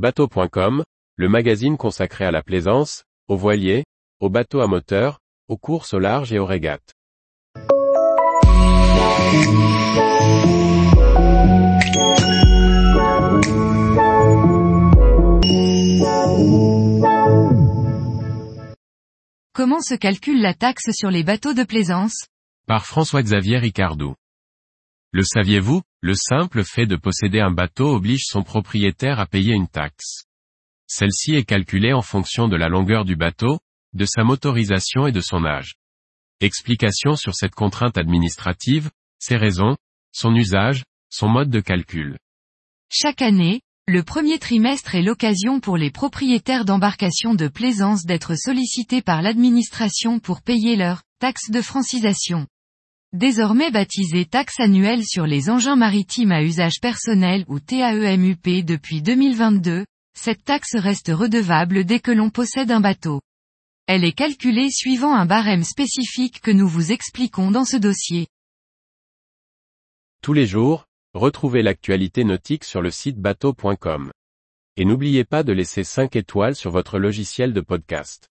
Bateau.com, le magazine consacré à la plaisance, aux voiliers, aux bateaux à moteur, aux courses au large et aux régates. Comment se calcule la taxe sur les bateaux de plaisance? Par François-Xavier Ricardou. Le saviez-vous, le simple fait de posséder un bateau oblige son propriétaire à payer une taxe. Celle-ci est calculée en fonction de la longueur du bateau, de sa motorisation et de son âge. Explication sur cette contrainte administrative, ses raisons, son usage, son mode de calcul. Chaque année, le premier trimestre est l'occasion pour les propriétaires d'embarcations de plaisance d'être sollicités par l'administration pour payer leur taxe de francisation. Désormais baptisée taxe annuelle sur les engins maritimes à usage personnel ou TAEMUP depuis 2022, cette taxe reste redevable dès que l'on possède un bateau. Elle est calculée suivant un barème spécifique que nous vous expliquons dans ce dossier. Tous les jours, retrouvez l'actualité nautique sur le site bateau.com. Et n'oubliez pas de laisser 5 étoiles sur votre logiciel de podcast.